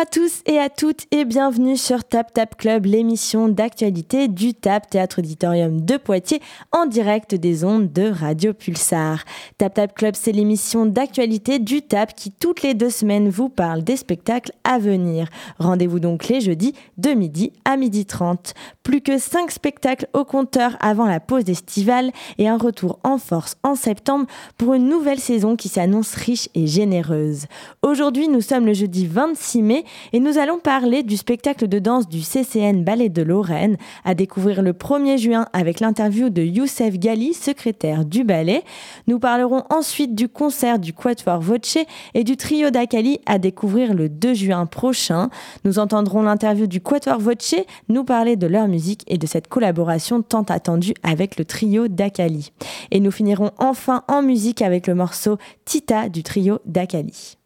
À tous et à toutes et bienvenue sur Tap Tap Club, l'émission d'actualité du TAP Théâtre Auditorium de Poitiers en direct des ondes de Radio Pulsar. Tap Tap Club, c'est l'émission d'actualité du TAP qui toutes les deux semaines vous parle des spectacles à venir. Rendez-vous donc les jeudis de midi à midi 30. Plus que cinq spectacles au compteur avant la pause estivale et un retour en force en septembre pour une nouvelle saison qui s'annonce riche et généreuse. Aujourd'hui, nous sommes le jeudi 26 6 mai et nous allons parler du spectacle de danse du CCN Ballet de Lorraine à découvrir le 1er juin avec l'interview de Youssef Gali, secrétaire du ballet. Nous parlerons ensuite du concert du Quatuor Voce et du trio d'Akali à découvrir le 2 juin prochain. Nous entendrons l'interview du Quatuor Voce nous parler de leur musique et de cette collaboration tant attendue avec le trio d'Akali. Et nous finirons enfin en musique avec le morceau Tita du trio d'Akali.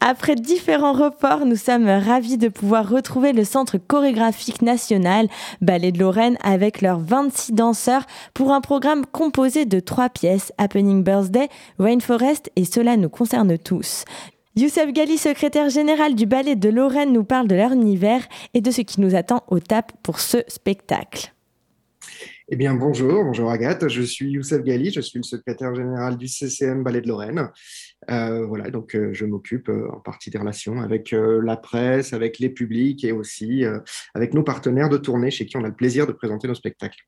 Après différents reports, nous sommes ravis de pouvoir retrouver le Centre chorégraphique national Ballet de Lorraine avec leurs 26 danseurs pour un programme composé de trois pièces, Happening Birthday, Rainforest et Cela nous concerne tous. Youssef Gali, secrétaire général du Ballet de Lorraine, nous parle de leur univers et de ce qui nous attend au TAP pour ce spectacle. Eh bien, bonjour, bonjour Agathe. Je suis Youssef Gali, je suis le secrétaire général du CCM Ballet de Lorraine. Euh, voilà, donc euh, je m'occupe euh, en partie des relations avec la presse, avec les publics et aussi avec nos partenaires de tournée chez qui on a le plaisir de présenter nos spectacles.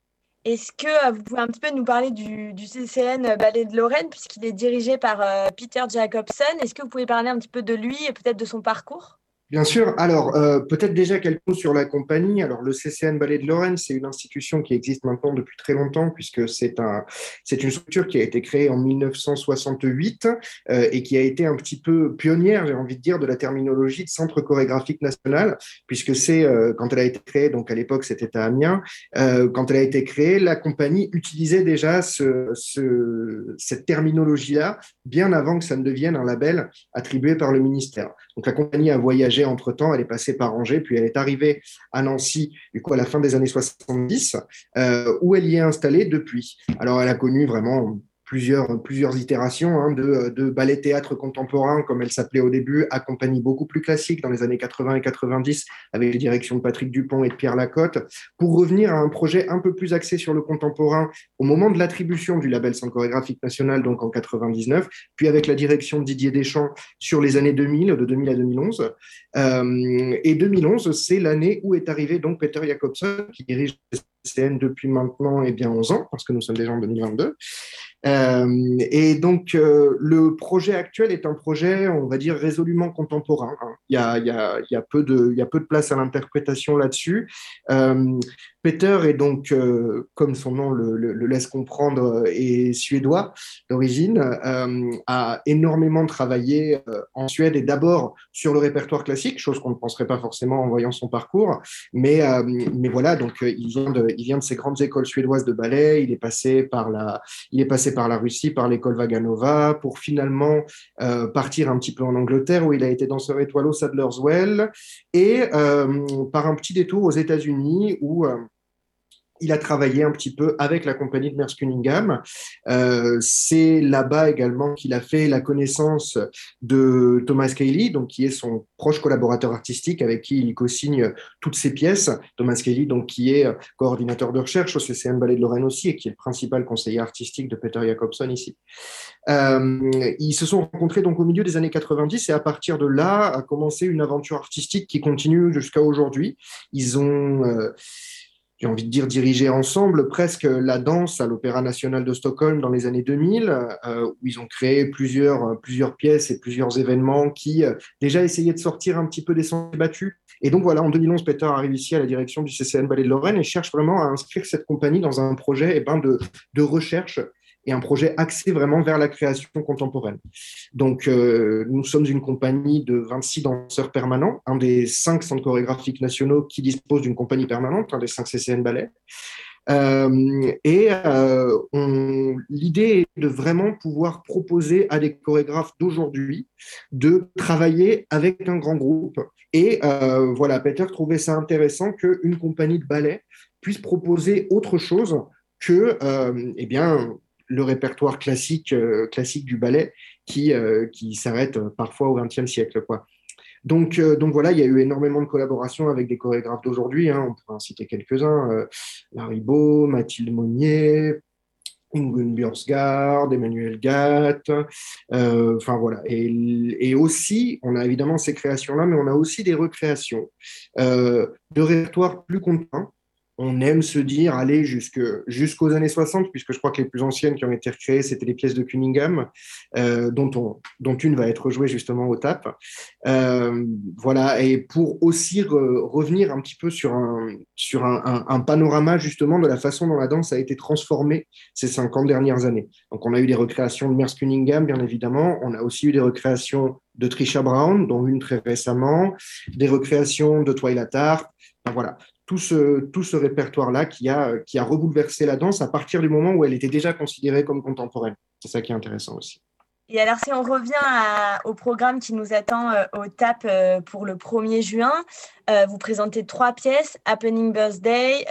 Est-ce que vous pouvez un petit peu nous parler du, du CCN Ballet de Lorraine, puisqu'il est dirigé par Peter Jacobson Est-ce que vous pouvez parler un petit peu de lui et peut-être de son parcours? Bien sûr. Alors, euh, peut-être déjà quelques mots sur la compagnie. Alors, le CCN Ballet de Lorraine, c'est une institution qui existe maintenant depuis très longtemps, puisque c'est un, c'est une structure qui a été créée en 1968 euh, et qui a été un petit peu pionnière, j'ai envie de dire, de la terminologie de centre chorégraphique national, puisque c'est euh, quand elle a été créée, donc à l'époque c'était à Amiens, quand elle a été créée, la compagnie utilisait déjà ce, ce, cette terminologie-là bien avant que ça ne devienne un label attribué par le ministère. Donc, la compagnie a voyagé entre-temps, elle est passée par Angers, puis elle est arrivée à Nancy, du coup, à la fin des années 70, euh, où elle y est installée depuis. Alors, elle a connu vraiment plusieurs, plusieurs itérations hein, de, de ballet théâtre contemporain, comme elle s'appelait au début, à compagnie beaucoup plus classique dans les années 80 et 90, avec les directions de Patrick Dupont et de Pierre Lacotte, pour revenir à un projet un peu plus axé sur le contemporain au moment de l'attribution du label Centre chorégraphique national, donc en 99, puis avec la direction de Didier Deschamps sur les années 2000, de 2000 à 2011. Euh, et 2011, c'est l'année où est arrivé donc Peter Jacobson, qui dirige CN depuis maintenant eh bien 11 ans, parce que nous sommes déjà en 2022. Euh, et donc, euh, le projet actuel est un projet, on va dire, résolument contemporain. Il y a peu de place à l'interprétation là-dessus. Euh, Peter est donc, euh, comme son nom le, laisse comprendre, est suédois d'origine, euh, a énormément travaillé euh, en Suède et d'abord sur le répertoire classique, chose qu'on ne penserait pas forcément en voyant son parcours. Mais, mais voilà, donc il vient, de, il vient de ces grandes écoles suédoises de ballet. Il est passé par la, il est passé par la Russie, par l'école Vaganova, pour finalement partir un petit peu en Angleterre où il a été danseur étoile au Sadlerswell et par un petit détour aux États-Unis où il a travaillé un petit peu avec la compagnie de Merce Cunningham. Euh, c'est là-bas également qu'il a fait la connaissance de Thomas Cayley, donc qui est son proche collaborateur artistique avec qui il co-signe toutes ses pièces. Thomas Cayley, donc qui est coordinateur de recherche au CCM Ballet de Lorraine aussi et qui est le principal conseiller artistique de Peter Jacobson ici. Euh, ils se sont rencontrés donc au milieu des années 90 et à partir de là a commencé une aventure artistique qui continue jusqu'à aujourd'hui. Ils ont euh, j'ai envie de dire, dirigé ensemble presque la danse à l'Opéra national de Stockholm dans les années 2000, euh, où ils ont créé plusieurs, plusieurs pièces et plusieurs événements qui euh, déjà essayaient de sortir un petit peu des sentiers battus. Et donc voilà, en 2011, Peter arrive ici à la direction du CCN Ballet de Lorraine et cherche vraiment à inscrire cette compagnie dans un projet eh ben, de, de recherche et un projet axé vraiment vers la création contemporaine. Donc, euh, nous sommes une compagnie de 26 danseurs permanents, un des cinq centres chorégraphiques nationaux qui disposent d'une compagnie permanente, un des cinq CCN ballets. Euh, et euh, l'idée est de vraiment pouvoir proposer à des chorégraphes d'aujourd'hui de travailler avec un grand groupe. Et voilà, Peter trouvait ça intéressant qu'une compagnie de ballet puisse proposer autre chose que, eh bien, le répertoire classique, euh, classique du ballet qui, euh, qui s'arrête parfois au XXe siècle. Quoi. Donc, donc voilà, il y a eu énormément de collaborations avec des chorégraphes d'aujourd'hui. Hein. on pourrait en citer quelques-uns Larry Beau, Mathilde Monnier, Ingun Bjørsgaard, Emmanuel Gatt, enfin voilà. Et, et, aussi, on a évidemment ces créations-là, mais on a aussi des recréations de répertoires plus contraints on aime se dire aller jusqu'aux années 60, puisque je crois que les plus anciennes qui ont été recréées, c'était les pièces de Cunningham, euh, dont, on, dont une va être jouée justement au TAP. Euh, voilà, et pour aussi revenir un petit peu sur, un, sur un, panorama justement de la façon dont la danse a été transformée ces 50 dernières années. Donc on a eu des recréations de Merce Cunningham, bien évidemment, on a aussi eu des recréations de Trisha Brown, dont une très récemment, des recréations de Twilight Art, voilà, tout ce, tout ce répertoire-là qui a, qui a rebouleversé la danse à partir du moment où elle était déjà considérée comme contemporaine. C'est ça qui est intéressant aussi. Et alors, si on revient au programme qui nous attend euh, au TAP euh, pour le 1er juin, euh, vous présentez trois pièces, Happening Birthday,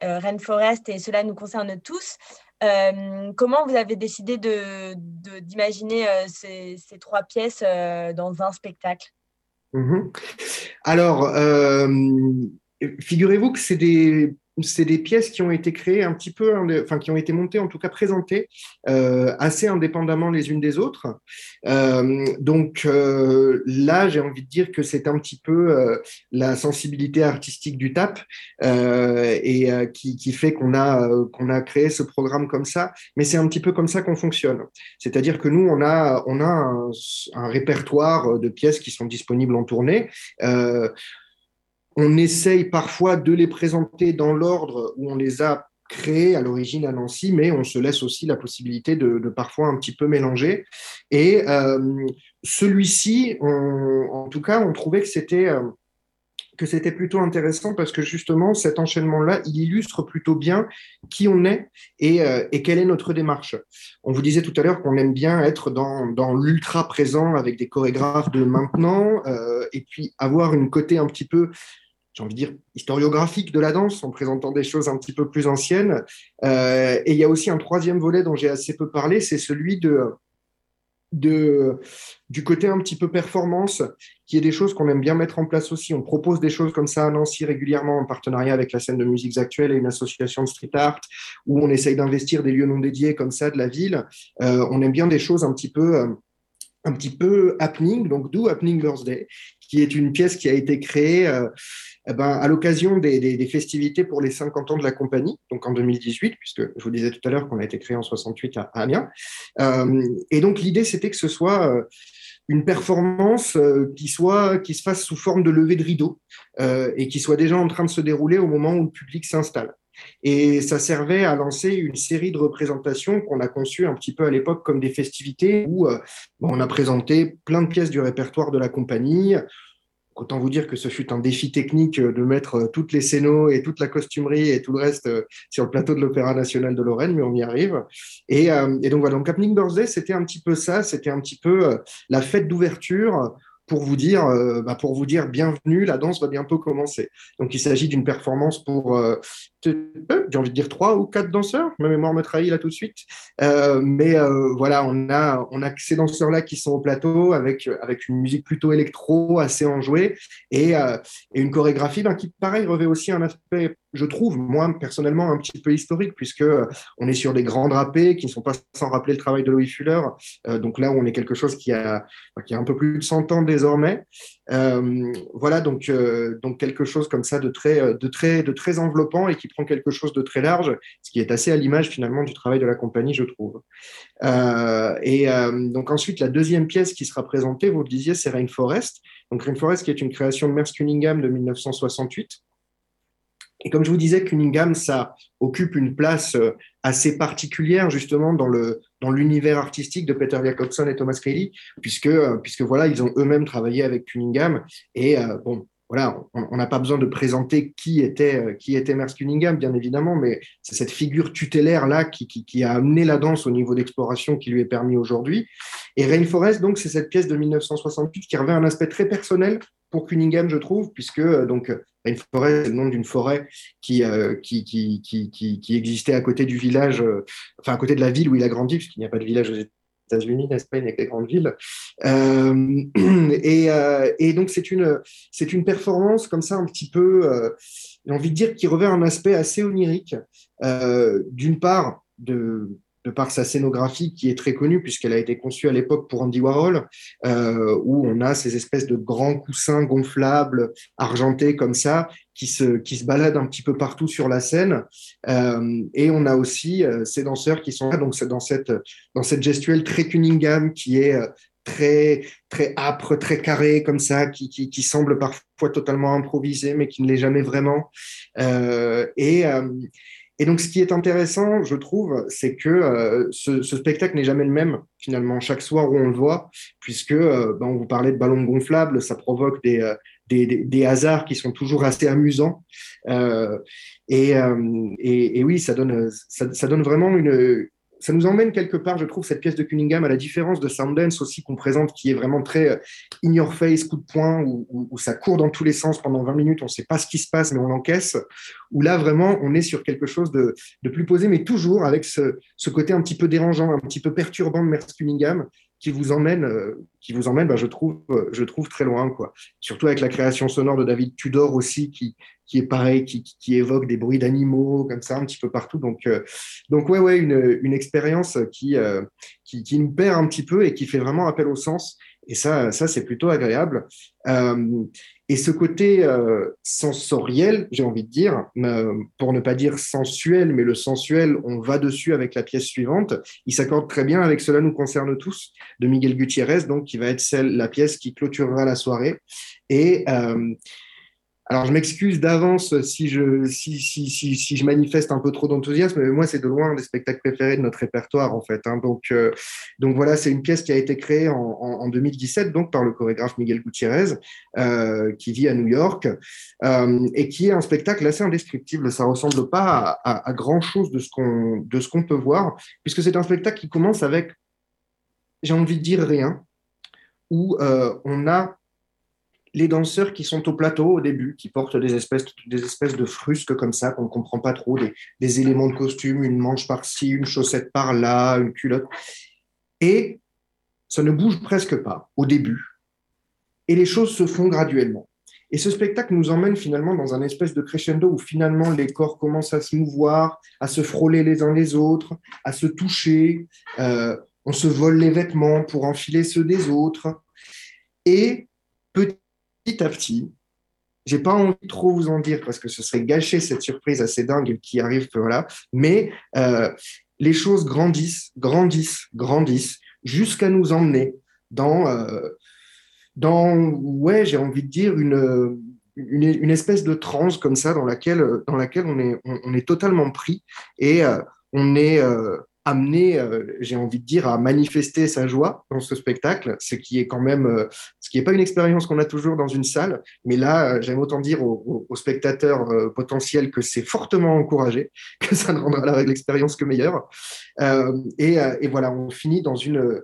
Rainforest et Cela nous concerne tous. comment vous avez décidé d'imaginer de, ces, ces, trois pièces dans un spectacle? Mhm. Alors, figurez-vous que c'est des, des pièces qui ont été créées un petit peu, enfin qui ont été montées, en tout cas présentées euh, assez indépendamment les unes des autres. Euh, donc euh, là, j'ai envie de dire que c'est un petit peu la sensibilité artistique du TAP et qui, fait qu'on a créé ce programme comme ça. Mais c'est un petit peu comme ça qu'on fonctionne. C'est-à-dire que nous, on a un, répertoire de pièces qui sont disponibles en tournée on essaye parfois de les présenter dans l'ordre où on les a créés à l'origine à Nancy, mais on se laisse aussi la possibilité de, parfois un petit peu mélanger. Et euh, celui-ci, en tout cas, on trouvait que c'était euh, que c'était plutôt intéressant parce que justement, cet enchaînement-là, il illustre plutôt bien qui on est et, euh, quelle est notre démarche. On vous disait tout à l'heure qu'on aime bien être dans, dans l'ultra présent avec des chorégraphes de maintenant et puis avoir une côté un petit peu j'ai envie de dire, historiographique de la danse, en présentant des choses un petit peu plus anciennes. Euh, et il y a aussi un troisième volet dont j'ai assez peu parlé, c'est celui de, du côté un petit peu performance, qui est des choses qu'on aime bien mettre en place aussi. On propose des choses comme ça à Nancy régulièrement en partenariat avec la scène de musiques actuelles et une association de street art, où on essaye d'investir des lieux non dédiés comme ça de la ville. Euh, on aime bien des choses un petit peu... Euh, un petit peu happening, donc d'où Happening Birthday, qui est une pièce qui a été créée eh ben, à l'occasion des, festivités pour les 50 ans de la compagnie, donc en 2018, puisque je vous disais tout à l'heure qu'on a été créé en 68 à, Amiens. Euh, et donc l'idée, c'était que ce soit euh, une performance euh, qui, soit, qui se fasse sous forme de levée de rideau et qui soit déjà en train de se dérouler au moment où le public s'installe. Et ça servait à lancer une série de représentations qu'on a conçues un petit peu à l'époque comme des festivités où on a présenté plein de pièces du répertoire de la compagnie. Autant vous dire que ce fut un défi technique euh, de mettre euh, toutes les scénos et toute la costumerie et tout le reste euh, sur le plateau de l'Opéra national de Lorraine, mais on y arrive. Et, donc voilà, donc Happening Birthday, c'était un petit peu ça, c'était un petit peu la fête d'ouverture pour vous dire, bah, pour vous dire bienvenue, la danse va bientôt commencer. Donc il s'agit d'une performance pour euh, j'ai envie de dire trois ou quatre danseurs. Ma mémoire me trahit là tout de suite. Euh, mais euh, voilà, on a, on a ces danseurs-là qui sont au plateau avec, avec une musique plutôt électro, assez enjouée, et, et une chorégraphie ben, qui, pareil, revêt aussi un aspect, je trouve, moi, personnellement, un petit peu historique, puisque on est sur des grands drapés qui ne sont pas sans rappeler le travail de Louis Fuller. donc là, on est quelque chose qui a, qui a un peu plus de 100 ans désormais. voilà, donc, donc quelque chose comme ça de très, de très, de très enveloppant et qui prend quelque chose de très large, ce qui est assez à l'image finalement du travail de la compagnie, je trouve. Euh, et euh, donc ensuite, la deuxième pièce qui sera présentée, vous le disiez, c'est Rainforest. Donc Rainforest qui est une création de Merce Cunningham de 1968. Et comme je vous disais, Cunningham, ça occupe une place euh, assez particulière justement dans le dans l'univers artistique de Peter Jacobson et Thomas Kelly, puisque puisque voilà, ils ont eux-mêmes travaillé avec Cunningham et bon, voilà, on n'a pas besoin de présenter qui était, euh, qui était Merce Cunningham, bien évidemment, mais c'est cette figure tutélaire-là qui, a amené la danse au niveau d'exploration qui lui est permis aujourd'hui. Et Rainforest, donc, c'est cette pièce de 1968 qui revêt un aspect très personnel pour Cunningham, je trouve, puisque euh, donc Rainforest, c'est le nom d'une forêt qui, euh, qui, qui, qui, existait à côté du village, enfin à côté de la ville où il a grandi, puisqu'il n'y a pas de village aux États-Unis, avec grandes villes. Euh, et, euh, et, donc, c'est une, c'est une performance comme ça, un petit peu, euh, j'ai envie de dire, qui revêt un aspect assez onirique. D'une part, de, de par sa scénographie qui est très connue puisqu'elle a été conçue à l'époque pour Andy Warhol, euh, où on a ces espèces de grands coussins gonflables, argentés comme ça, qui se, qui se baladent un petit peu partout sur la scène. Euh, et on a aussi euh, ces danseurs qui sont là, donc dans cette, dans cette gestuelle très Cunningham qui est très très âpre, très carré comme ça, qui, qui, qui, semble parfois totalement improvisé, mais qui ne l'est jamais vraiment. Et, et donc, ce qui est intéressant, je trouve, c'est que euh, ce, spectacle n'est jamais le même, finalement, chaque soir où on le voit, puisque euh, ben, on vous parlait de ballons gonflables, ça provoque des, euh, des, des, hasards qui sont toujours assez amusants. Et, et, et, oui, ça donne, ça, ça donne vraiment une, ça nous emmène quelque part, je trouve, cette pièce de Cunningham, à la différence de Sundance aussi qu'on présente, qui est vraiment très euh, in your face, coup de poing, où, ça court dans tous les sens pendant 20 minutes, on ne sait pas ce qui se passe, mais on encaisse, où là, vraiment, on est sur quelque chose de, plus posé, mais toujours avec ce, ce, côté un petit peu dérangeant, un petit peu perturbant de Merce Cunningham, qui vous emmène, euh, qui vous emmène, bah, je trouve, euh, je trouve très loin, quoi. Surtout avec la création sonore de David Tudor aussi, qui, qui est pareil, qui, évoque des bruits d'animaux comme ça un petit peu partout. Donc, euh, donc ouais, ouais, une, expérience qui, qui, qui, nous perd un petit peu et qui fait vraiment appel au sens. Et ça, ça c'est plutôt agréable. Euh, et ce côté euh, sensoriel, j'ai envie de dire, euh, pour ne pas dire sensuel, mais le sensuel, on va dessus avec la pièce suivante. Il s'accorde très bien avec Cela nous concerne tous de Miguel Gutiérrez, donc qui va être celle, la pièce qui clôturera la soirée. Et euh, alors, je m'excuse d'avance si je, si, si, si, si, je manifeste un peu trop d'enthousiasme, mais moi, c'est de loin un des spectacles préférés de notre répertoire, en fait. Hein. Donc, euh, donc voilà, c'est une pièce qui a été créée en, en, 2017, donc par le chorégraphe Miguel Gutiérrez, euh, qui vit à New York, euh, et qui est un spectacle assez indescriptible. Ça ressemble pas à, à, grand chose de ce qu'on qu'on peut voir, puisque c'est un spectacle qui commence avec, j'ai envie de dire rien, où on a les danseurs qui sont au plateau au début, qui portent des espèces, de frusques comme ça, qu'on ne comprend pas trop, des, éléments de costume, une manche par-ci, une chaussette par-là, une culotte. Et ça ne bouge presque pas au début. Et les choses se font graduellement. Et ce spectacle nous emmène finalement dans un espèce de crescendo où finalement les corps commencent à se mouvoir, à se frôler les uns les autres, à se toucher. Euh, on se vole les vêtements pour enfiler ceux des autres. Et petit petit à petit, j'ai pas envie de trop vous en dire parce que ce serait gâcher cette surprise assez dingue qui arrive, voilà. Mais euh, les choses grandissent, grandissent, grandissent jusqu'à nous emmener dans, euh, dans ouais, j'ai envie de dire une, une, espèce de transe comme ça dans laquelle, dans laquelle on est, on, est totalement pris et euh, on est amené, euh, j'ai envie de dire, à manifester sa joie dans ce spectacle, ce qui est quand même, euh, ce qui n'est pas une expérience qu'on a toujours dans une salle, mais là, euh, j'aime autant dire aux, spectateurs potentiels que c'est fortement encouragé, que ça ne rendra l'expérience que meilleure. Et, et, voilà, on finit dans une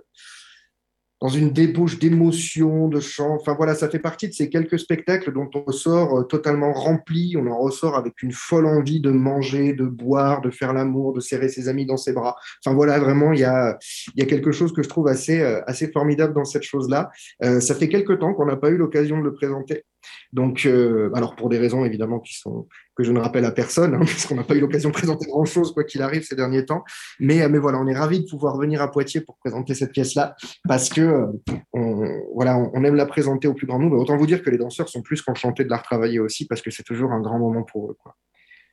dans une débauche d'émotions, de chants. Enfin voilà, ça fait partie de ces quelques spectacles dont on ressort euh, totalement rempli, on en ressort avec une folle envie de manger, de boire, de faire l'amour, de serrer ses amis dans ses bras. Enfin voilà, vraiment, il y a, y a quelque chose que je trouve assez, euh, assez formidable dans cette chose-là. Euh, ça fait quelques temps qu'on n'a pas eu l'occasion de le présenter. Donc, euh, alors pour des raisons évidemment qui sont que je ne rappelle à personne, hein, parce qu'on n'a pas eu l'occasion de présenter grand-chose quoi qu'il arrive ces derniers temps. Mais, mais voilà, on est ravi de pouvoir venir à Poitiers pour présenter cette pièce-là, parce que euh, voilà, on, aime la présenter au plus grand nombre. Autant vous dire que les danseurs sont plus qu'enchantés de la retravailler aussi, parce que c'est toujours un grand moment pour eux.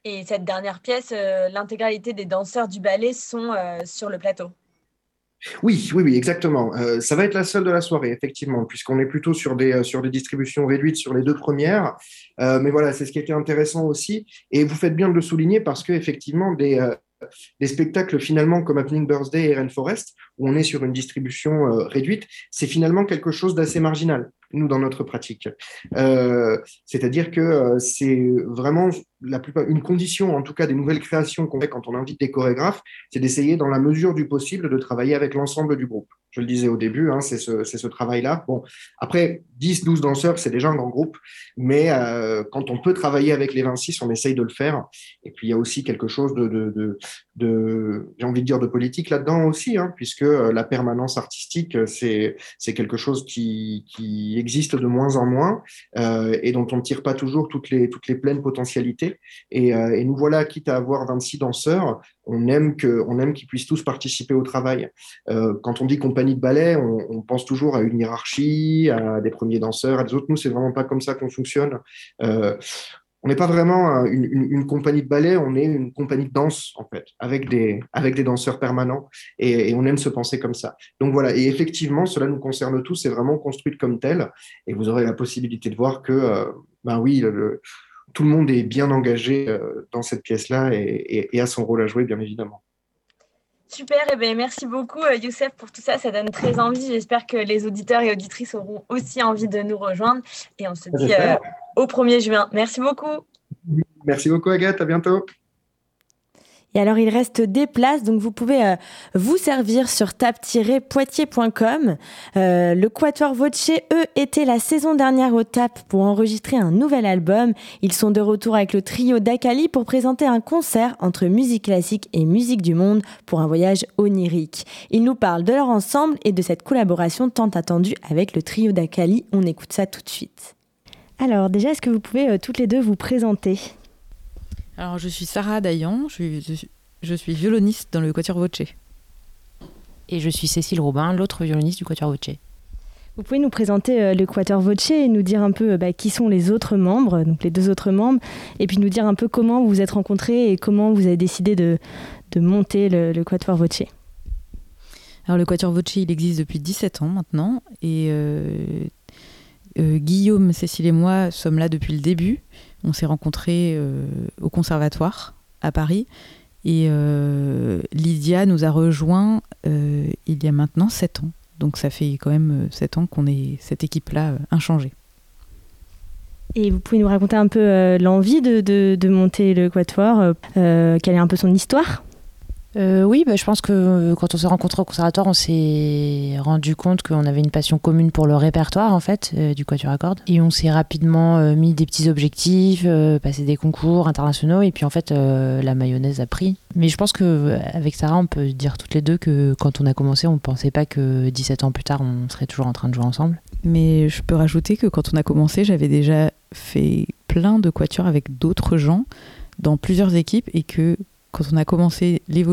Et cette dernière pièce, euh, l'intégralité des danseurs du ballet sont sur le plateau. Oui, oui, oui, exactement. Euh, ça va être la seule de la soirée, effectivement, puisqu'on est plutôt sur des, euh, sur des distributions réduites sur les deux premières. Euh, mais voilà, c'est ce qui était intéressant aussi. Et vous faites bien de le souligner parce que effectivement, des, des spectacles finalement comme Happening Birthday et Rainforest, où on est sur une distribution réduite, c'est finalement quelque chose d'assez marginal nous, dans notre pratique. Euh, c'est-à-dire que euh, c'est vraiment la plupart, une condition, en tout cas des nouvelles créations qu'on fait quand on invite des chorégraphes, c'est d'essayer dans la mesure du possible de travailler avec l'ensemble du groupe. Je le disais au début, hein, c'est ce, travail-là. Bon, après, 10, 12 danseurs, c'est déjà un grand groupe, mais euh, quand on peut travailler avec les 26, on essaye de le faire. Et puis, il y a aussi quelque chose de, de j'ai envie de dire, de politique là-dedans aussi, hein, puisque que la permanence artistique, c'est quelque chose qui, existe de moins en moins et dont on ne tire pas toujours toutes les, pleines potentialités. Et, nous voilà, quitte à avoir 26 danseurs, on aime qu'ils puissent tous participer au travail. Euh, quand on dit compagnie de ballet, on, pense toujours à une hiérarchie, à des premiers danseurs, à des autres. Nous, c'est vraiment pas comme ça qu'on fonctionne. Euh, on n'est pas vraiment une, compagnie de ballet, on est une compagnie de danse en fait, avec des avec des danseurs permanents, et, on aime se penser comme ça. Donc voilà, et effectivement, cela nous concerne tous, c'est vraiment construit comme tel, et vous aurez la possibilité de voir que, euh, ben oui, le, tout le monde est bien engagé euh, dans cette pièce-là et, a son rôle à jouer, bien évidemment. Super, et eh bien merci beaucoup euh, Youssef pour tout ça, ça donne très envie. J'espère que les auditeurs et auditrices auront aussi envie de nous rejoindre. Et on se dit euh, au 1er juin. Merci beaucoup. Merci beaucoup Agathe, à bientôt. Et alors, il reste des places, donc vous pouvez euh, vous servir sur tap-poitiers.com. Euh, le Quatuor Voce, eux, étaient la saison dernière au TAP pour enregistrer un nouvel album. Ils sont de retour avec le trio d'Akali pour présenter un concert entre musique classique et musique du monde pour un voyage onirique. Ils nous parlent de leur ensemble et de cette collaboration tant attendue avec le trio d'Akali. On écoute ça tout de suite. Alors déjà, est-ce que vous pouvez euh, toutes les deux vous présenter? Alors, je suis Sarah Dayan, je suis, je suis violoniste dans le Quatuor Voce. Et je suis Cécile Robin, l'autre violoniste du Quatuor Voce. Vous pouvez nous présenter euh, le Quatuor Voce et nous dire un peu euh, bah, qui sont les autres membres, donc les deux autres membres, et puis nous dire un peu comment vous vous êtes rencontrés et comment vous avez décidé de, monter le, Quatuor Voce. Alors le Quatuor Voce, il existe depuis 17 ans maintenant, et euh, Guillaume, Cécile et moi sommes là depuis le début. On s'est rencontrés euh, au conservatoire à Paris. Et euh, Lydia nous a rejoint euh, il y a maintenant 7 ans. Donc ça fait quand même 7 ans qu'on est cette équipe-là inchangée. Et vous pouvez nous raconter un peu l'envie de, de, monter le Quatuor, quelle est un peu son histoire? Euh, oui, bah, je pense que euh, quand on s'est rencontrés au conservatoire, on s'est rendu compte qu'on avait une passion commune pour le répertoire en fait euh, du Quatuor à cordes. Et on s'est rapidement mis des petits objectifs, passé des concours internationaux, et puis en fait la mayonnaise a pris. Mais je pense que avec Sarah, on peut dire toutes les deux que quand on a commencé, on ne pensait pas que 17 ans plus tard, on serait toujours en train de jouer ensemble. Mais je peux rajouter que quand on a commencé, j'avais déjà fait plein de quatuors avec d'autres gens dans plusieurs équipes et que quand on a commencé les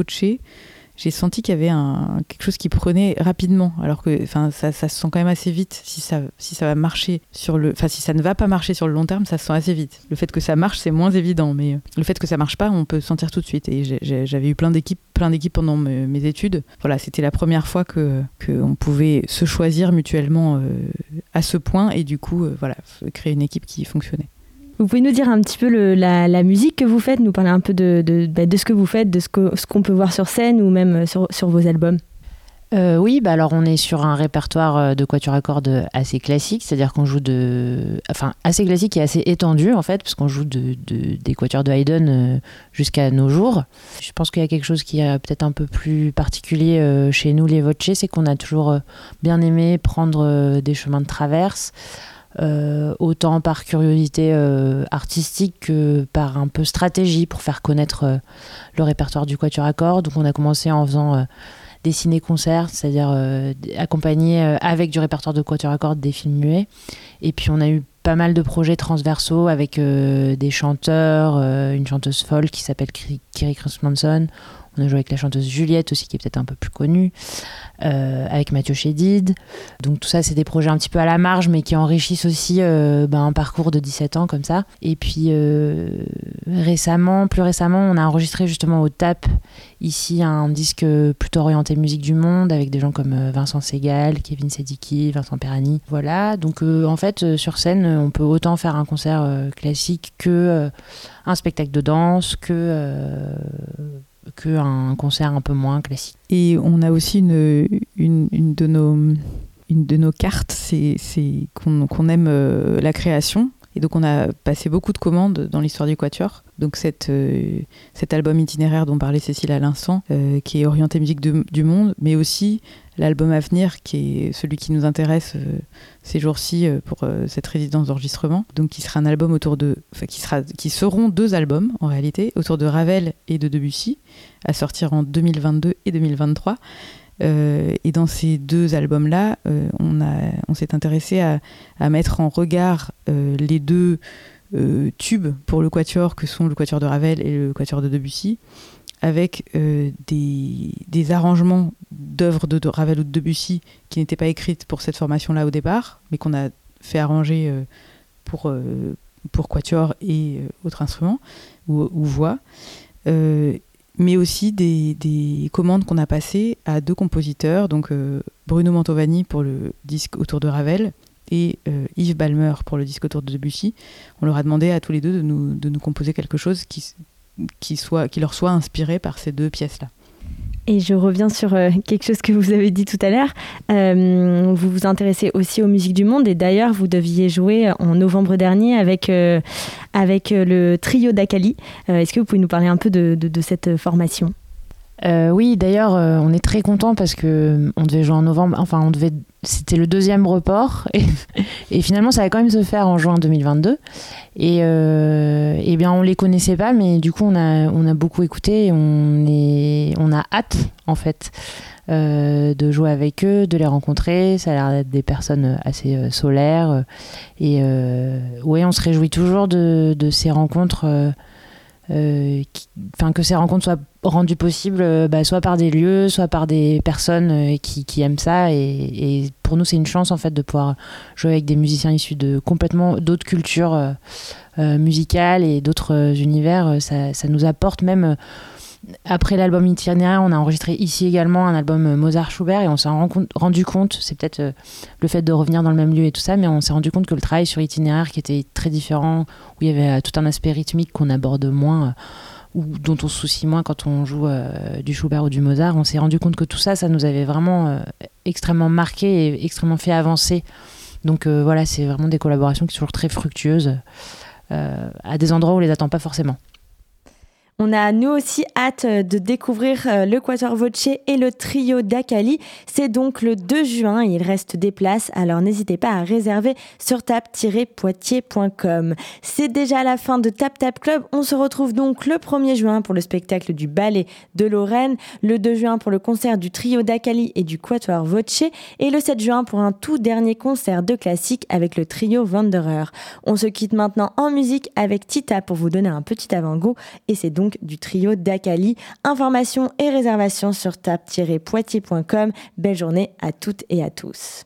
j'ai senti qu'il y avait un, quelque chose qui prenait rapidement, alors que enfin, ça, se sent quand même assez vite. Si ça, si ça va marcher sur le, enfin si ça ne va pas marcher sur le long terme, ça se sent assez vite. Le fait que ça marche, c'est moins évident, mais le fait que ça marche pas, on peut sentir tout de suite. Et j'avais eu plein d'équipes, plein d'équipes pendant mes, études. Voilà, c'était la première fois que qu'on pouvait se choisir mutuellement euh, à ce point et du coup, euh, voilà, créer une équipe qui fonctionnait. Vous pouvez nous dire un petit peu la, musique que vous faites, nous parler un peu de, de, bah, ce que vous faites, de ce qu'on peut voir sur scène ou même sur, vos albums euh, oui, bah alors on est sur un répertoire euh, de quatuor à cordes assez classique, c'est-à-dire qu'on joue de, enfin assez classique et assez étendu en fait, parce qu'on joue de, des quatuors de Haydn euh, jusqu'à nos jours. Je pense qu'il y a quelque chose qui est peut-être un peu plus particulier chez nous les Voce, c'est qu'on a toujours bien aimé prendre des chemins de traverse. Euh, autant par curiosité euh, artistique que par un peu stratégie pour faire connaître euh, le répertoire du Quatuor à cordes. Donc on a commencé en faisant des ciné-concerts, c'est-à-dire accompagner avec du répertoire de Quatuor à cordes des films muets. Et puis on a eu pas mal de projets transversaux avec des chanteurs, une chanteuse folle qui s'appelle Kiri Manson. On a joué avec la chanteuse Juliette aussi, qui est peut-être un peu plus connue, euh, avec Mathieu Chédid. Donc tout ça, c'est des projets un petit peu à la marge, mais qui enrichissent aussi euh, ben, un parcours de 17 ans comme ça. Et puis euh, récemment, plus récemment, on a enregistré justement au TAP ici un disque plutôt orienté musique du monde, avec des gens comme Vincent Segal, Kevin Sediki, Vincent Perani. Voilà, donc en fait, sur scène, on peut autant faire un concert classique que un spectacle de danse, que qu'un concert un peu moins classique. Et on a aussi une, une, de, nos, une de nos cartes, c'est qu'on aime euh, la création. Et donc on a passé beaucoup de commandes dans l'histoire du Quatuor. Donc euh, cet album itinéraire dont parlait Cécile à l'instant, euh, qui est orienté musique du monde, mais aussi l'album à venir, qui est celui qui nous intéresse euh, ces jours-ci pour cette résidence d'enregistrement. Donc qui sera un album autour de... Enfin, qui, sera, qui seront deux albums en réalité, autour de Ravel et de Debussy, à sortir en 2022 et 2023. et dans ces deux albums-là, on, s'est intéressé à, mettre en regard les deux tubes pour le quatuor que sont le quatuor de Ravel et le quatuor de Debussy, avec des, des, arrangements d'œuvres de, de, Ravel ou de Debussy qui n'étaient pas écrites pour cette formation-là au départ, mais qu'on a fait arranger pour, pour quatuor et autres instruments ou, voix, euh, mais aussi des, des commandes qu'on a passées à deux compositeurs, donc euh, Bruno Mantovani pour le disque autour de Ravel euh, Yves Balmer pour le disque autour de Debussy. On leur a demandé à tous les deux de nous, de nous composer quelque chose qui, qui, soit, qui leur soit inspiré par ces deux pièces-là. Et je reviens sur euh, quelque chose que vous avez dit tout à l'heure. Euh, vous vous intéressez aussi aux musiques du monde et d'ailleurs vous deviez jouer en novembre dernier avec, avec le trio d'Akali. Est-ce que vous pouvez nous parler un peu de cette formation? Oui, d'ailleurs on est très content parce que on devait jouer en novembre. Enfin, on devait. C'était le deuxième report et, finalement ça va quand même se faire en juin 2022. Et, euh, eh bien, on les connaissait pas, mais du coup, on a, on a beaucoup écouté et on, est, on a hâte, en fait, euh, de jouer avec eux, de les rencontrer. Ça a l'air d'être des personnes assez euh, solaires. Et euh, ouais, on se réjouit toujours de, de ces rencontres. Enfin, que ces rencontres soient rendues possibles bah, soit par des lieux, soit par des personnes qui, qui aiment ça. Et, pour nous, c'est une chance en fait de pouvoir jouer avec des musiciens issus de complètement d'autres cultures euh, euh, musicales et d'autres euh, univers. Ça, ça, nous apporte même. Après l'album Itinéraire, on a enregistré ici également un album Mozart-Schubert et on s'est rendu compte, c'est peut-être le fait de revenir dans le même lieu et tout ça, mais on s'est rendu compte que le travail sur Itinéraire, qui était très différent, où il y avait tout un aspect rythmique qu'on aborde moins, ou dont on se soucie moins quand on joue euh, du Schubert ou du Mozart, on s'est rendu compte que tout ça, ça nous avait vraiment euh, extrêmement marqué et extrêmement fait avancer. Donc euh, voilà, c'est vraiment des collaborations qui sont toujours très fructueuses à des endroits où on les attend pas forcément. On a nous aussi hâte euh, de découvrir euh, le Quatuor Voce et le trio d'Akali. C'est donc le 2 juin, il reste des places, alors n'hésitez pas à réserver sur tap-poitiers.com. C'est déjà la fin de Tap Tap Club. On se retrouve donc le 1er juin pour le spectacle du ballet de Lorraine, le 2 juin pour le concert du trio d'Akali et du Quatuor Voce et le 7 juin pour un tout dernier concert de classique avec le trio Wanderer. On se quitte maintenant en musique avec Tita pour vous donner un petit avant-goût et c'est du trio d'Akali. Informations et réservations sur tap-poitiers.com. Belle journée à toutes et à tous.